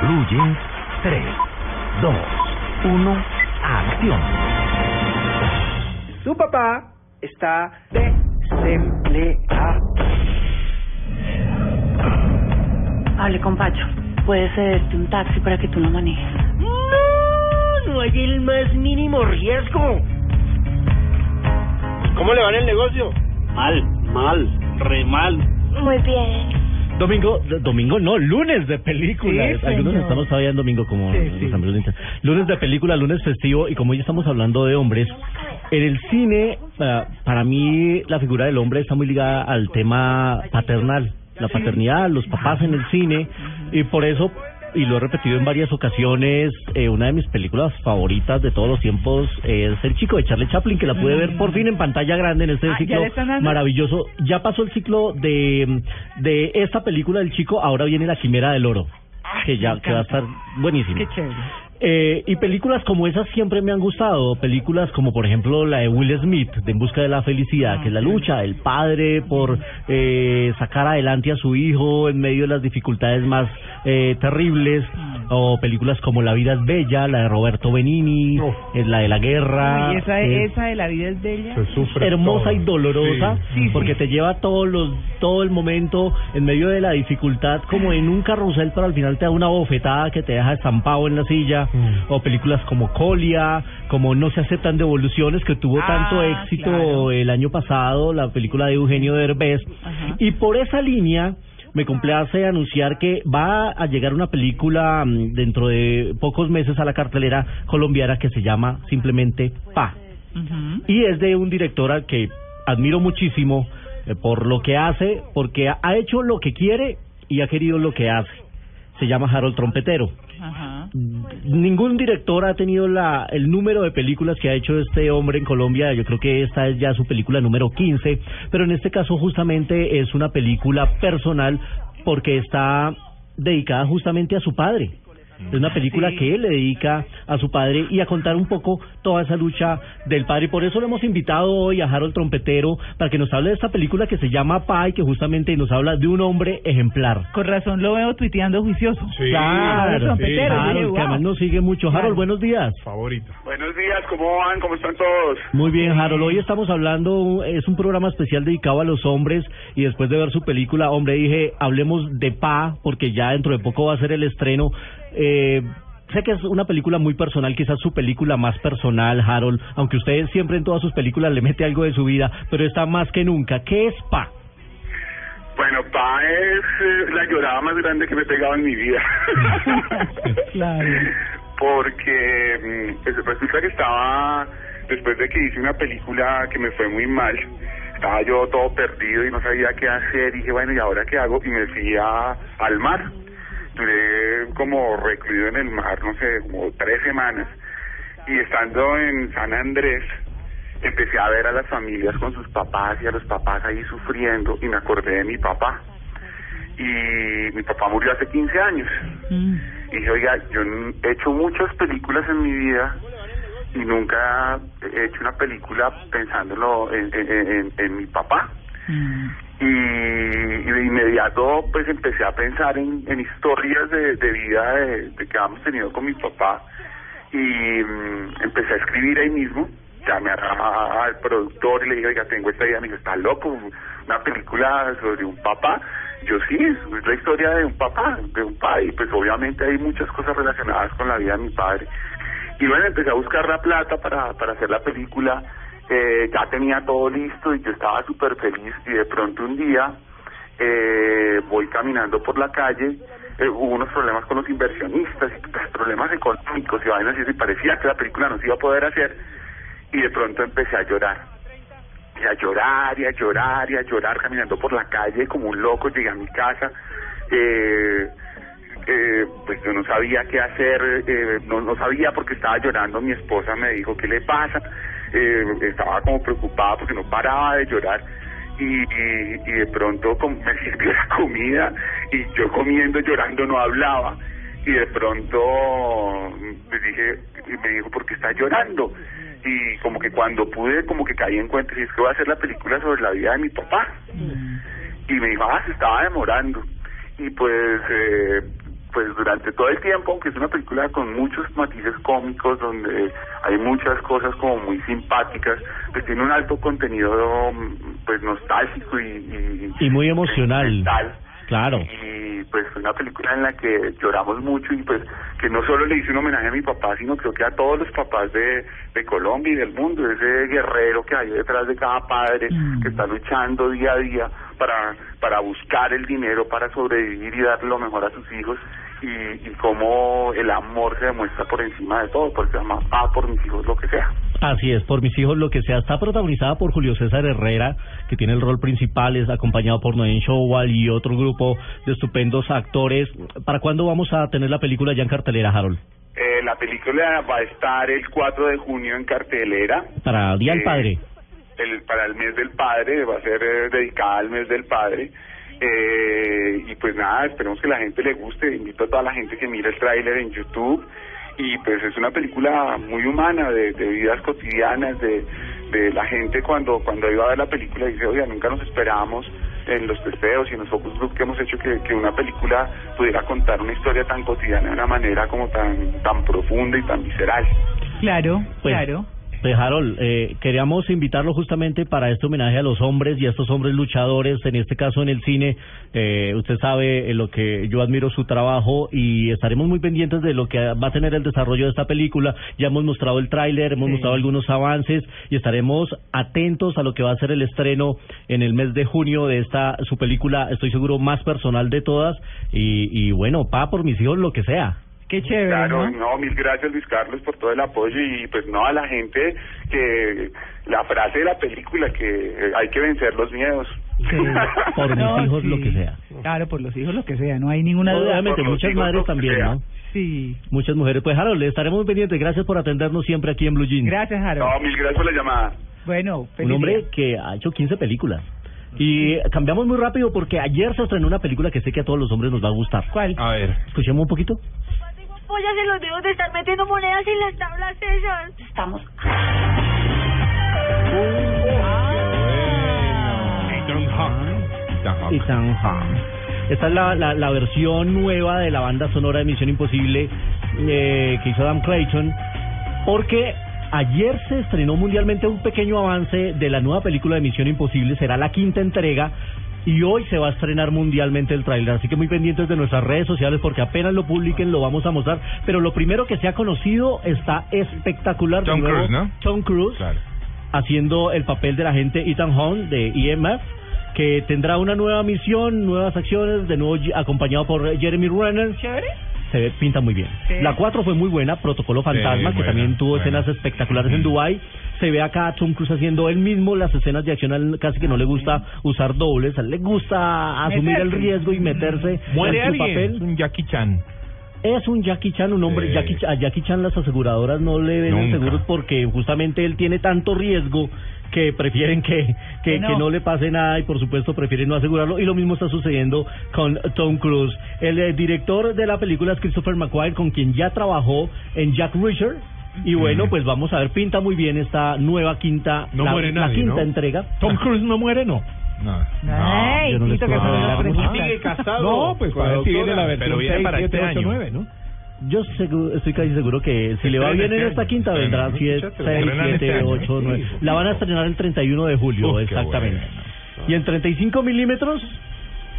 Concluye 3, 2, 1, acción. Su papá está desempleado. Hable con Pacho. Puede cederte un taxi para que tú lo manejes. No, no hay el más mínimo riesgo. ¿Cómo le va en el negocio? Mal, mal, re mal. Muy bien. Domingo, domingo no, lunes de película. Sí, Algunos estamos todavía en domingo como Sí, los sí. amigos de. Lunes de película, lunes festivo y como hoy estamos hablando de hombres, en el cine ah, para mí la figura del hombre está muy ligada al tema paternal, la paternidad, los papás en el cine y por eso y lo he repetido en varias ocasiones, eh, una de mis películas favoritas de todos los tiempos es El chico de Charlie Chaplin, que la pude ver por fin en pantalla grande en este Ah, ¿ya ciclo maravilloso. Ya pasó el ciclo de, de esta película del chico, ahora viene La Quimera del Oro, que ya que va a estar buenísimo. Qué chévere. Eh, y películas como esas siempre me han gustado. Películas como, por ejemplo, la de Will Smith, de En Busca de la Felicidad, que es la lucha del padre por eh, sacar adelante a su hijo en medio de las dificultades más eh, terribles. O películas como La vida es bella, la de Roberto Benini, es la de la guerra. Uy, esa, es esa de la vida es bella. hermosa y dolorosa Sí, sí. porque te lleva todos los todo el momento en medio de la dificultad como en un carrusel pero al final te da una bofetada que te deja estampado en la silla o películas como Colia como No se aceptan devoluciones que tuvo Ah, tanto éxito claro. el año pasado la película de Eugenio Derbez Ajá. y por esa línea me complace anunciar que va a llegar una película mm, dentro de pocos meses a la cartelera colombiana que se llama simplemente Pa y es de un director al que admiro muchísimo por lo que hace, porque ha hecho lo que quiere y ha querido lo que hace. Se llama Harold Trompetero. Ajá. Ningún director ha tenido la, el número de películas que ha hecho este hombre en Colombia. Yo creo que esta es ya su película número 15, pero en este caso justamente es una película personal porque está dedicada justamente a su padre. Es una película Sí. que él le dedica a su padre y a contar un poco toda esa lucha del padre. Y por eso lo hemos invitado hoy a Harold Trompetero para que nos hable de esta película que se llama Pa y que justamente nos habla de un hombre ejemplar. Con razón lo veo tuiteando juicioso. claro, trompetero, Harold, dije, que además nos sigue mucho. Harold, Claro. buenos días. Favorito. Buenos días, ¿cómo van? ¿Cómo están todos? Muy bien, Harold. Hoy estamos hablando, es un programa especial dedicado a los hombres y después de ver su película, hombre, dije, hablemos de Pa, porque ya dentro de poco va a ser el estreno. Eh, sé que es una película muy personal, quizás su película más personal, Harold, aunque usted siempre en todas sus películas le mete algo de su vida, pero está más que nunca. ¿Qué es Pa? Bueno, Pa es eh, la llorada más grande que me he pegado en mi vida. Claro. Porque mm, pues, resulta que estaba, después de que hice una película que me fue muy mal, estaba yo todo perdido y no sabía qué hacer. Y dije, bueno, ¿y ahora qué hago? Y me fui a, al mar. Duré como recluido en el mar, no sé, como tres semanas. Y estando en San Andrés, empecé a ver a las familias con sus papás y a los papás ahí sufriendo y me acordé de mi papá. Y mi papá murió hace 15 años. Mm. Y dije, oiga, yo he hecho muchas películas en mi vida y nunca he hecho una película pensándolo en, en, en- en mi papá. Y, de inmediato pues empecé a pensar en, historias de, vida de, que hemos tenido con mi papá. Y mm, empecé a escribir ahí mismo. Llamé al productor y le dije oiga tengo esta idea me dijo está loco una película sobre un papá yo sí es la historia de un papá de un padre y pues obviamente hay muchas cosas relacionadas con la vida de mi padre. Y bueno, empecé a buscar la plata para, para hacer la película. Eh, ya tenía todo listo y yo estaba súper feliz. Y de pronto un día eh, voy caminando por la calle. eh, hubo unos problemas con los inversionistas, pues, problemas económicos y vainas y parecía que la película no se iba a poder hacer. Y de pronto empecé a llorar. Y a llorar, y a llorar, y a llorar, caminando por la calle como un loco. Llegué a mi casa. Eh, eh, pues yo no sabía qué hacer, eh, no, no sabía porque estaba llorando, mi esposa me dijo, ¿qué le pasa? Eh, estaba como preocupada porque no paraba de llorar y, y, y de pronto com- me sirvió la comida y yo comiendo, llorando, no hablaba y de pronto le dije, y me dijo, ¿por qué está llorando? Y como que cuando pude, como que caí en cuenta, y es que voy a hacer la película sobre la vida de mi papá y me dijo, ah, se estaba demorando. Y pues eh, pues durante todo el tiempo, aunque es una película con muchos matices cómicos, donde hay muchas cosas como muy simpáticas, pues tiene un alto contenido pues nostálgico y... Y muy emocional. sentimental. Claro. Y pues fue una película en la que lloramos mucho y pues que no solo le hice un homenaje a mi papá, sino creo que a todos los papás de, de Colombia y del mundo, ese guerrero que hay detrás de cada padre Mm. que está luchando día a día para, para buscar el dinero, para sobrevivir y dar lo mejor a sus hijos y, y cómo el amor se demuestra por encima de todo, porque ama ah, por mis hijos lo que sea. Así es, por mis hijos lo que sea. Está protagonizada por Julio César Herrera, que tiene el rol principal, es acompañado por Noen Showal y otro grupo de estupendos actores. ¿Para cuándo vamos a tener la película ya en cartelera, Harold? Eh, la película va a estar el 4 de junio en cartelera. Para Día del Eh, Padre. El, para el mes del padre, va a ser eh, dedicada al mes del padre. Eh, y pues nada, esperemos que la gente le guste. Invito a toda la gente que mire el tráiler en YouTube. Y pues es una película muy humana, de, de vidas cotidianas, de, de la gente cuando cuando iba a ver la película dice, oye, nunca nos esperábamos en los testeos y en los focus group que hemos hecho que, que una película pudiera contar una historia tan cotidiana de una manera como tan tan profunda y tan visceral. Claro, Pues, claro. Pues Harold, eh, queríamos invitarlo justamente para este homenaje a los hombres y a estos hombres luchadores, en este caso en el cine. Eh, usted sabe eh, lo que yo admiro su trabajo y estaremos muy pendientes de lo que va a tener el desarrollo de esta película. Ya hemos mostrado el tráiler, hemos Sí. mostrado algunos avances y estaremos atentos a lo que va a ser el estreno en el mes de junio de esta su película, estoy seguro más personal de todas y, y bueno, pa por mis hijos lo que sea. Qué chévere, Claro, ¿no? no, mil gracias Luis Carlos por todo el apoyo y pues no a la gente que la frase de la película que eh, hay que vencer los miedos. Sí. Por mis No, hijos sí. lo que sea. Claro, por los hijos lo que sea, no hay ninguna duda. Obviamente, los muchas madres también. ¿no? Sí. Muchas mujeres. Pues Harold, le estaremos muy pendientes. Gracias por atendernos siempre aquí en Blue Jeans. Gracias, No, Harold. mil gracias por la llamada. Bueno, Un feliz hombre día. que ha hecho 15 películas. Y cambiamos muy rápido porque ayer se estrenó una película que sé que a todos los hombres nos va a gustar. ¿Cuál? A ver. Escuchemos un poquito. Pollas en los dedos de estar metiendo monedas en las tablas esas. Estamos. Esta es la, la, la versión nueva de la banda sonora de Misión Imposible eh, que hizo Adam Clayton. Porque ayer se estrenó mundialmente un pequeño avance de la nueva película de Misión Imposible. Será la quinta entrega. Y hoy se va a estrenar mundialmente el tráiler, así que muy pendientes de nuestras redes sociales porque apenas lo publiquen lo vamos a mostrar. Pero lo primero que se ha conocido está espectacular. de Tom nuevo, Cruise, ¿no? Tom Cruise Claro. haciendo el papel del agente Ethan Hunt de EMF, que tendrá una nueva misión, nuevas acciones, de nuevo acompañado por Jeremy Renner. ¿Chévere? Se ve, pinta muy bien. Sí. La 4 fue muy buena, Protocolo Fantasma, que buena, también tuvo buena. escenas espectaculares en. Dubai. Se ve acá a Tom Cruise haciendo él mismo las escenas de acción, a él casi que no le gusta usar dobles, a él le gusta asumir el riesgo y meterse Muere en su alguien. Es papel. un Jackie Chan. Es un Jackie Chan, un hombre. Sí. Jackie, a Jackie Chan las aseguradoras no le ven seguros porque justamente él tiene tanto riesgo que prefieren que, que, Que no. que no le pase nada y por supuesto prefieren no asegurarlo. Y lo mismo está sucediendo con Tom Cruise. El eh, director de la película es Christopher McQuarrie, con quien ya trabajó en Jack Reacher. Y bueno, pues vamos a ver, pinta muy bien esta nueva quinta, No la, muere la nadie, quinta ¿no? entrega. Tom Cruise no muere, no. No. Ay, yo no les puedo que son hablar mucho. Sigue casado. No, pues para ver si viene la versión pero viene 6, para 7, este 8, año. 9, ¿no? Yo seguro- estoy casi seguro que si le va bien en este esta año. quinta vendrá ¿no? 7, Escúchate, 6, estrenan este 7, año. 8, 9. Sí, La van a estrenar el 31 de julio, Uf, exactamente. bueno. Y en 35 milímetros,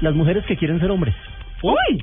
las mujeres que quieren ser hombres. ¡Uy!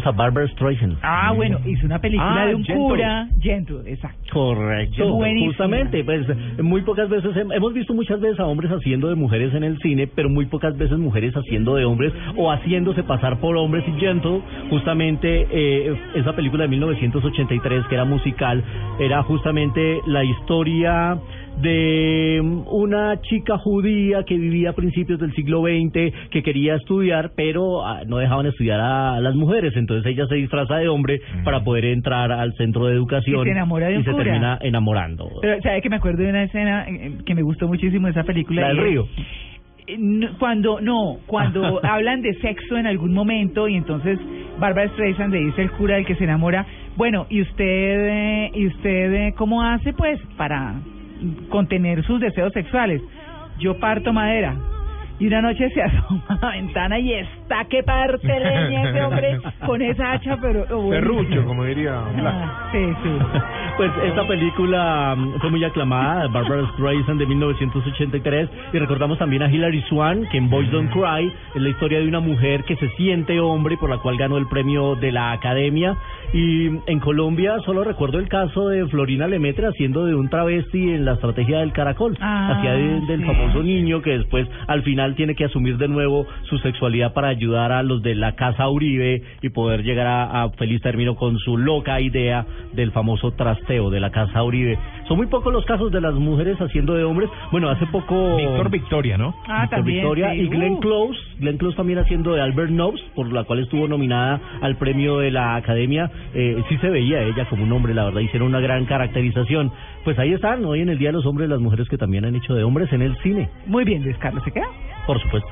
God. Escuchamos a Barbara Streisand. Ah, bueno, hizo una película Ah, de un Gentle. cura. Gentle, exacto. Correcto, justamente, pues muy pocas veces hem- hemos visto muchas veces a hombres haciendo de mujeres en el cine, pero muy pocas veces mujeres haciendo de hombres o haciéndose pasar por hombres y Gentle, justamente eh, esa película de 1983 que era musical, era justamente la historia de una chica judía que vivía a principios del siglo XX, que quería estudiar, pero ah, no dejaban estudiar a las mujeres, entonces entonces ella se disfraza de hombre para poder entrar al centro de educación Y se enamora de un y se cura. termina enamorando. Pero, ¿sabe que me acuerdo de una escena eh, que me gustó muchísimo de esa película? La del río. Eh, Cuando, no, cuando hablan de sexo en algún momento y entonces Barbara Streisand le dice al cura del que se enamora, bueno, ¿y usted, eh, y usted eh, cómo hace pues para contener sus deseos sexuales? Yo parto madera. Y una noche se asoma a la ventana y está que parte leña ese hombre con esa hacha, pero... oh, bueno. Serrucho, como diría Blas. Ah, sí, sí. Pues esta película mm, fue muy aclamada, Barbara Streisand de 1983, y recordamos también a Hilary Swan, que en Boys Don't Cry es la historia de una mujer que se siente hombre, por la cual ganó el premio de la Academia. Y en Colombia solo recuerdo el caso de Florina Lemetre haciendo de un travesti en la estrategia del caracol, Ah, hacía de- del sí. famoso niño que después al final tiene que asumir de nuevo su sexualidad para ayudar a los de la casa Uribe y poder llegar a, a feliz término con su loca idea del famoso de la casa Uribe. Son muy pocos los casos de las mujeres haciendo de hombres. Bueno, hace poco Víctor Victoria, ¿no? Ah, Víctor también. Victoria sí. y Glenn Uh. Close, Glenn Close también haciendo de Albert Nobbs, por la cual estuvo nominada al premio de la Academia. Eh, sí se veía ella como un hombre, la verdad, hicieron una gran caracterización. Pues ahí están, hoy en el Día de los Hombres, las mujeres que también han hecho de hombres en el cine, Muy bien, Luis Carlos, ¿se queda? por supuesto.